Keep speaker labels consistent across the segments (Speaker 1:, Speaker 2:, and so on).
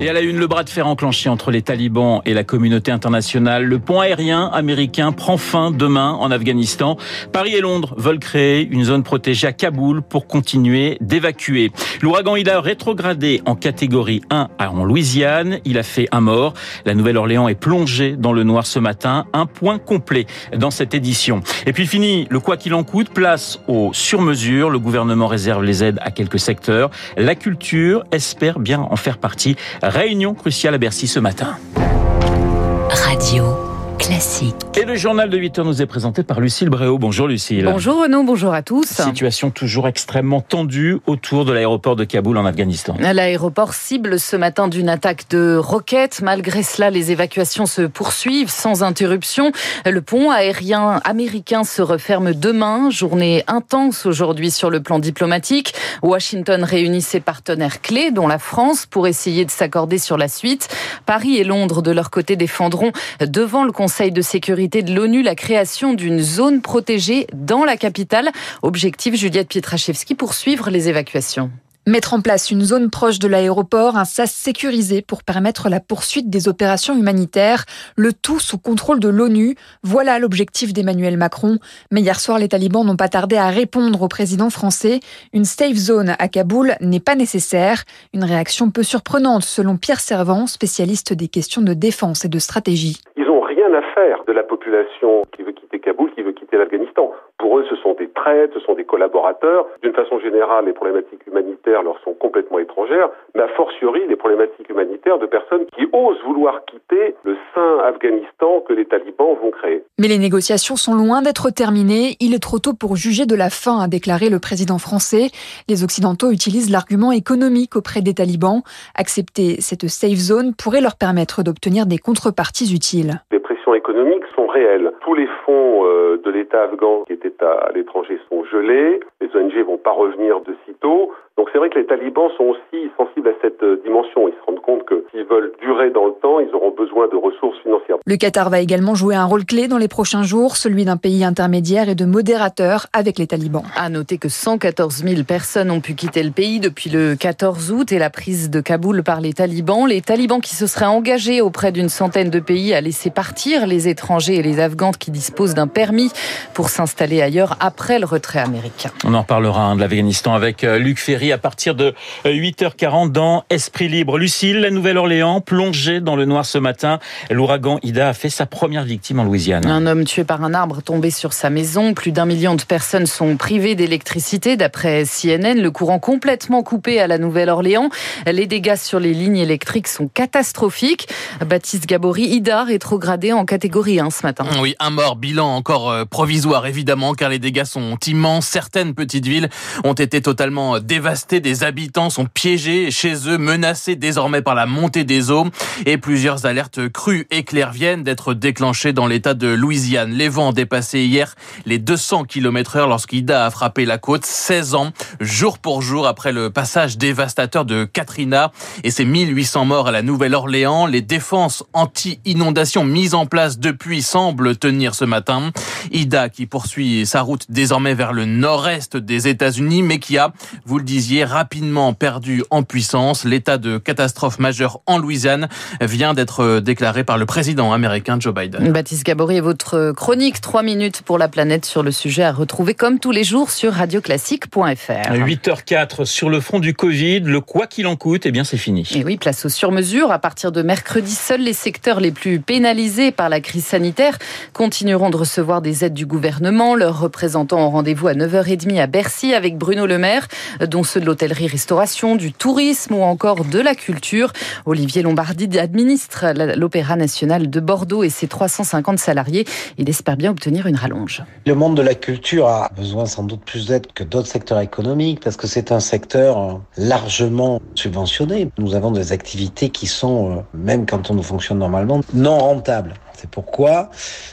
Speaker 1: Et à la une, le bras de fer enclenché entre les talibans et la communauté internationale. Le pont aérien américain prend fin demain en Afghanistan. Paris et Londres veulent créer une zone protégée à Kaboul pour continuer d'évacuer. L'ouragan Ida rétrogradé en catégorie 1 en Louisiane. Il a fait un mort. La Nouvelle-Orléans est plongée dans le noir ce matin. Un point complet dans cette édition. Et puis fini, le quoi qu'il en coûte, place au sur-mesure. Le gouvernement réserve les aides à quelques secteurs. La culture espère bien en faire partie. Réunion cruciale à Bercy ce matin.
Speaker 2: Radio classique.
Speaker 1: Et le journal de 8 heures nous est présenté par Lucille Bréau. Bonjour Lucille.
Speaker 3: Bonjour Renaud, bonjour à tous.
Speaker 1: Situation toujours extrêmement tendue autour de l'aéroport de Kaboul en Afghanistan.
Speaker 3: L'aéroport cible ce matin d'une attaque de roquettes. Malgré cela, les évacuations se poursuivent sans interruption. Le pont aérien américain se referme demain. Journée intense aujourd'hui sur le plan diplomatique. Washington réunit ses partenaires clés, dont la France, pour essayer de s'accorder sur la suite. Paris et Londres, de leur côté, défendront devant le Conseil Conseil de sécurité de l'ONU la création d'une zone protégée dans la capitale. Objectif, Juliette Pietraszewski, poursuivre les évacuations.
Speaker 4: Mettre en place une zone proche de l'aéroport, un sas sécurisé pour permettre la poursuite des opérations humanitaires, le tout sous contrôle de l'ONU. Voilà l'objectif d'Emmanuel Macron. Mais hier soir, les talibans n'ont pas tardé à répondre au président français. Une safe zone à Kaboul n'est pas nécessaire. Une réaction peu surprenante selon Pierre Servant, spécialiste des questions de défense et de stratégie
Speaker 5: à faire de la population qui veut quitter Kaboul, qui veut quitter l'Afghanistan. Pour eux, ce sont des traîtres, ce sont des collaborateurs. D'une façon générale, les problématiques humanitaires leur sont complètement étrangères, mais a fortiori les problématiques humanitaires de personnes qui osent vouloir quitter le saint Afghanistan que les talibans vont créer.
Speaker 4: Mais les négociations sont loin d'être terminées. Il est trop tôt pour juger de la fin, a déclaré le président français. Les Occidentaux utilisent l'argument économique auprès des talibans. Accepter cette safe zone pourrait leur permettre d'obtenir des contreparties utiles
Speaker 5: économiques sont réelles. Tous les fonds euh, de l'État afghan qui étaient à l'étranger sont gelés. Les ONG vont pas revenir de sitôt. Donc c'est vrai que les talibans sont aussi sensibles à cette euh, dimension. Ils se rendent compte que s'ils veulent durer dans le temps, ils auront besoin de ressources financières.
Speaker 4: Le Qatar va également jouer un rôle clé dans les prochains jours, celui d'un pays intermédiaire et de modérateur avec les talibans.
Speaker 3: À noter que 114 000 personnes ont pu quitter le pays depuis le 14 août et la prise de Kaboul par les talibans. Les talibans qui se seraient engagés auprès d'une centaine de pays à laisser partir les étrangers et les Afghans qui disposent d'un permis pour s'installer ailleurs après le retrait américain.
Speaker 1: On en reparlera hein, de l'Afghanistan avec euh, Luc Ferry à partir de 8h40 euh, dans Esprit Libre. Lucille, la Nouvelle-Orléans, plongée dans le noir ce matin. L'ouragan Ida a fait sa première victime en Louisiane.
Speaker 3: Un homme tué par un arbre tombé sur sa maison. Plus d'un million de personnes sont privées d'électricité. D'après CNN, le courant complètement coupé à la Nouvelle-Orléans. Les dégâts sur les lignes électriques sont catastrophiques. Baptiste Gabory, Ida rétrogradé en catégorie 1 ce matin.
Speaker 6: Oui, un mort, bilan encore euh, provisoire évidemment, car les dégâts sont immenses. Certaines petites villes ont été totalement dévastées des habitants sont piégés chez eux, menacés désormais par la montée des eaux et plusieurs alertes crues et claires viennent d'être déclenchées dans l'état de Louisiane. Les vents ont dépassé hier les 200 km heure lorsqu'Ida a frappé la côte 16 ans, jour pour jour après le passage dévastateur de Katrina et ses 1800 morts à la Nouvelle-Orléans. Les défenses anti-inondation mises en place depuis semblent tenir ce matin. Ida qui poursuit sa route désormais vers le nord-est des États-Unis mais qui a, vous le disiez, rapidement perdu en puissance. L'état de catastrophe majeure en Louisiane vient d'être déclaré par le président américain Joe Biden.
Speaker 3: Baptiste Gabory et votre chronique 3 minutes pour la planète sur le sujet à retrouver comme tous les jours sur radioclassique.fr.
Speaker 1: 8h04 sur le front du Covid, le quoi qu'il en coûte, eh bien c'est fini.
Speaker 3: Et oui, place aux sur-mesures. À partir de mercredi, seuls les secteurs les plus pénalisés par la crise sanitaire continueront de recevoir des aides du gouvernement. Leurs représentants ont rendez-vous à 9h30 à Bercy avec Bruno Le Maire, dont ceux de l'hôtellerie-restauration, du tourisme ou encore de la culture. Olivier Lombardi administre l'Opéra national de Bordeaux et ses 350 salariés. Il espère bien obtenir une rallonge.
Speaker 7: Le monde de la culture a besoin sans doute plus d'aide que d'autres secteurs économiques parce que c'est un secteur largement subventionné. Nous avons des activités qui sont, euh, même quand on fonctionne normalement, non rentables. C'est pourquoi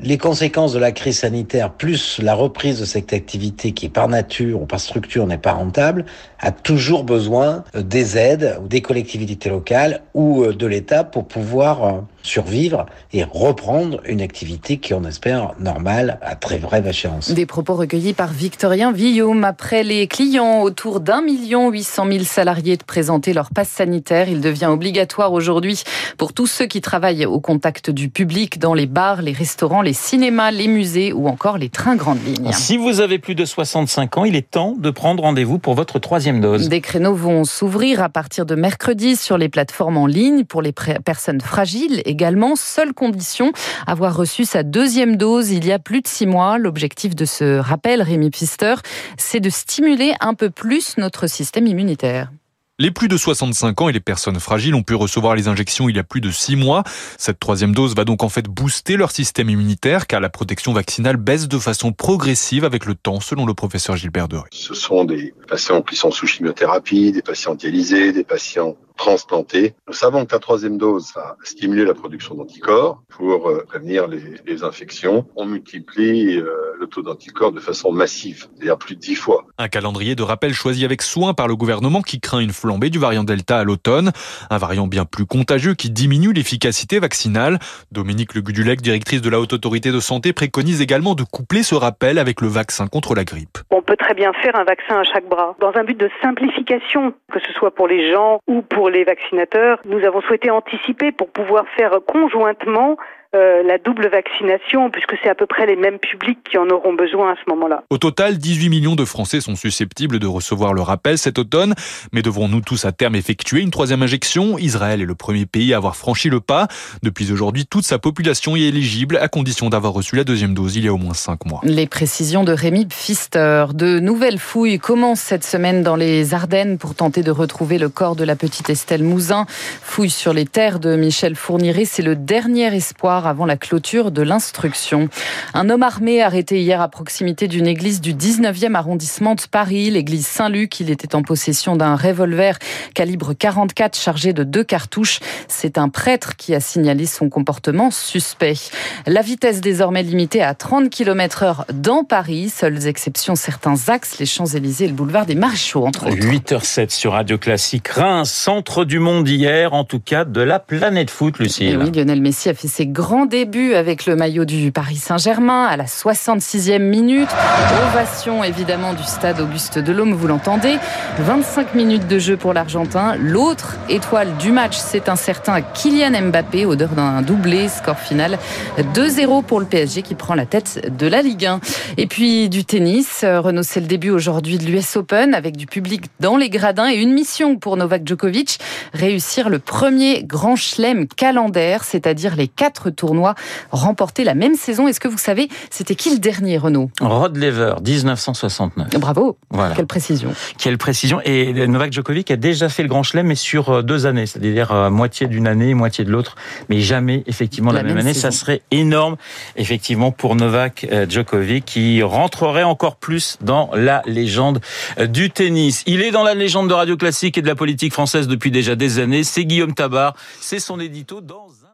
Speaker 7: les conséquences de la crise sanitaire, plus la reprise de cette activité qui par nature ou par structure n'est pas rentable, a toujours besoin des aides ou des collectivités locales ou de l'État pour pouvoir survivre et reprendre une activité qui, on espère, normale à très brève échéance.
Speaker 3: Des propos recueillis par Victorien Villaume. Après les clients, autour d'un million huit cent mille salariés de présenter leur passe sanitaire, il devient obligatoire aujourd'hui pour tous ceux qui travaillent au contact du public dans les bars, les restaurants, les cinémas, les musées ou encore les trains grandes lignes.
Speaker 1: Si vous avez plus de 65 ans, il est temps de prendre rendez-vous pour votre troisième dose.
Speaker 3: Des créneaux vont s'ouvrir à partir de mercredi sur les plateformes en ligne pour les personnes fragiles et également. Seule condition, avoir reçu sa deuxième dose il y a plus de six mois. L'objectif de ce rappel, Rémi Pfister, c'est de stimuler un peu plus notre système immunitaire.
Speaker 8: Les plus de 65 ans et les personnes fragiles ont pu recevoir les injections il y a plus de 6 mois. Cette troisième dose va donc en fait booster leur système immunitaire car la protection vaccinale baisse de façon progressive avec le temps selon le professeur Gilbert Deré.
Speaker 9: Ce sont des patients qui sont sous chimiothérapie, des patients dialysés, des patients transplantés. Nous savons que la troisième dose va stimuler la production d'anticorps pour euh, prévenir les, les, infections. On multiplie euh, le taux d'anticorps de façon massive, c'est-à-dire plus de 10 fois.
Speaker 8: Un calendrier de rappel choisi avec soin par le gouvernement qui craint une flambée du variant Delta à l'automne. Un variant bien plus contagieux qui diminue l'efficacité vaccinale. Dominique Le Gudulec, directrice de la Haute Autorité de Santé, préconise également de coupler ce rappel avec le vaccin contre la grippe.
Speaker 10: On peut très bien faire un vaccin à chaque bras dans un but de simplification, que ce soit pour les gens ou pour les vaccinateurs, nous avons souhaité anticiper pour pouvoir faire conjointement euh, la double vaccination, puisque c'est à peu près les mêmes publics qui en auront besoin à ce moment-là.
Speaker 8: Au total, 18 millions de Français sont susceptibles de recevoir le rappel cet automne. Mais devrons-nous tous à terme effectuer une troisième injection? Israël est le premier pays à avoir franchi le pas. Depuis aujourd'hui, toute sa population y est éligible, à condition d'avoir reçu la deuxième dose il y a au moins 5 mois.
Speaker 3: Les précisions de Rémi Pfister. De nouvelles fouilles commencent cette semaine dans les Ardennes pour tenter de retrouver le corps de la petite Estelle Mouzin. Fouilles sur les terres de Michel Fourniret, c'est le dernier espoir avant la clôture de l'instruction. Un homme armé arrêté hier à proximité d'une église du 19e arrondissement de Paris, l'église Saint-Luc. Il était en possession d'un revolver calibre 44 chargé de deux cartouches. C'est un prêtre qui a signalé son comportement suspect. La vitesse désormais limitée à 30 km heure dans Paris. Seules exceptions, certains axes, les Champs-Élysées et le boulevard des Maréchaux, entre autres.
Speaker 1: 8h07 sur Radio Classique. Reims, centre du monde hier, en tout cas de la planète foot, Lucie.
Speaker 3: Et oui, Lionel Messi a fait ses grands grand début avec le maillot du Paris Saint-Germain à la 66e minute. Ovation évidemment du stade Auguste Delhomme, vous l'entendez. 25 minutes de jeu pour l'Argentin. L'autre étoile du match, c'est un certain Kylian Mbappé, odeur d'un doublé, score final 2-0 pour le PSG qui prend la tête de la Ligue 1. Et puis du tennis, Renaud, c'est le début aujourd'hui de l'US Open avec du public dans les gradins et une mission pour Novak Djokovic, réussir le premier grand chelem calendaire, c'est-à-dire les quatre tournoi remporté la même saison. Est-ce que vous savez, c'était qui le dernier, Renaud
Speaker 1: Rod Lever, 1969.
Speaker 3: Bravo. Voilà. Quelle précision.
Speaker 1: Quelle précision. Et Novak Djokovic a déjà fait le Grand Chelem, mais sur euh, deux années, c'est-à-dire euh, moitié d'une année, moitié de l'autre, mais jamais effectivement la, même, année. Ça serait énorme, effectivement, pour Novak euh, Djokovic, qui rentrerait encore plus dans la légende du tennis. Il est dans la légende de Radio Classique et de la politique française depuis déjà des années. C'est Guillaume Tabar. C'est son édito dans un